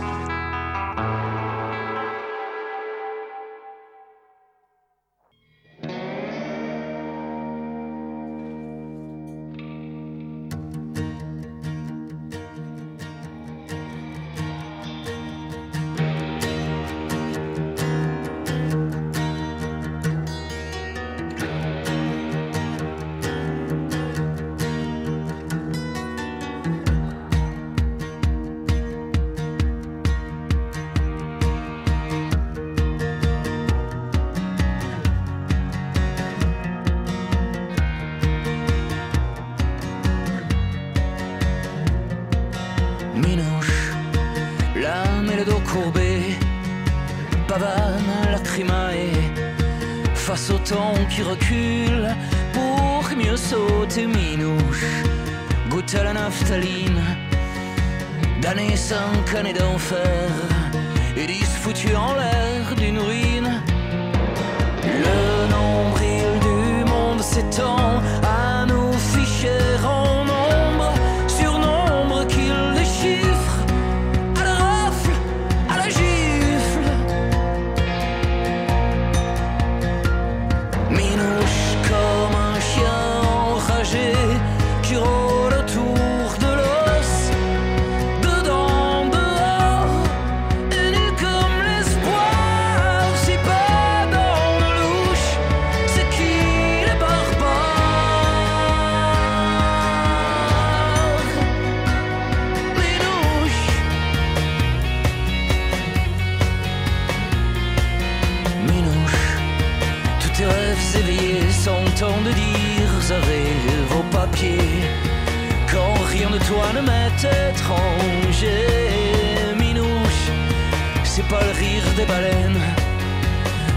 Des baleines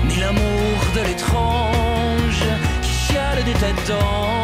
Ni l'amour de l'étrange Qui chiale des têtes d'ange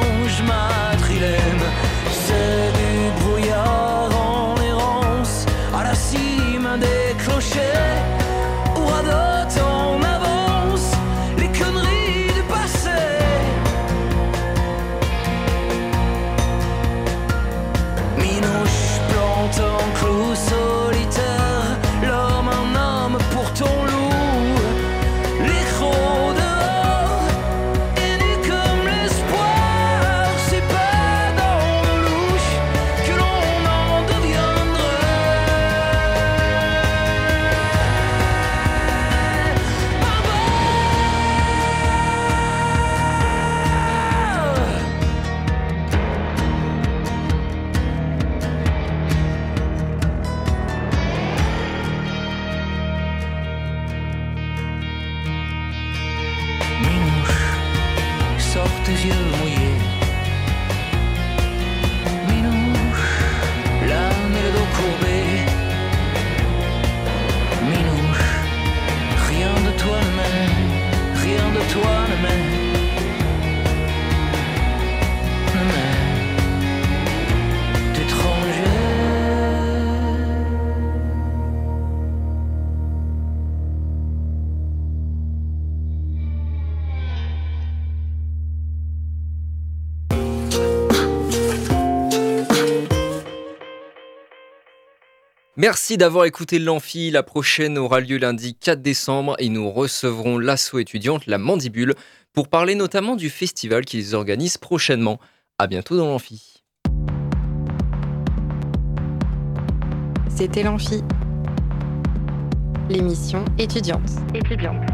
Merci d'avoir écouté l'Amphi. La prochaine aura lieu lundi 4 décembre et nous recevrons l'asso étudiante La Mandibule pour parler notamment du festival qu'ils organisent prochainement. À bientôt dans l'Amphi. C'était l'Amphi. L'émission étudiante. Étudiante.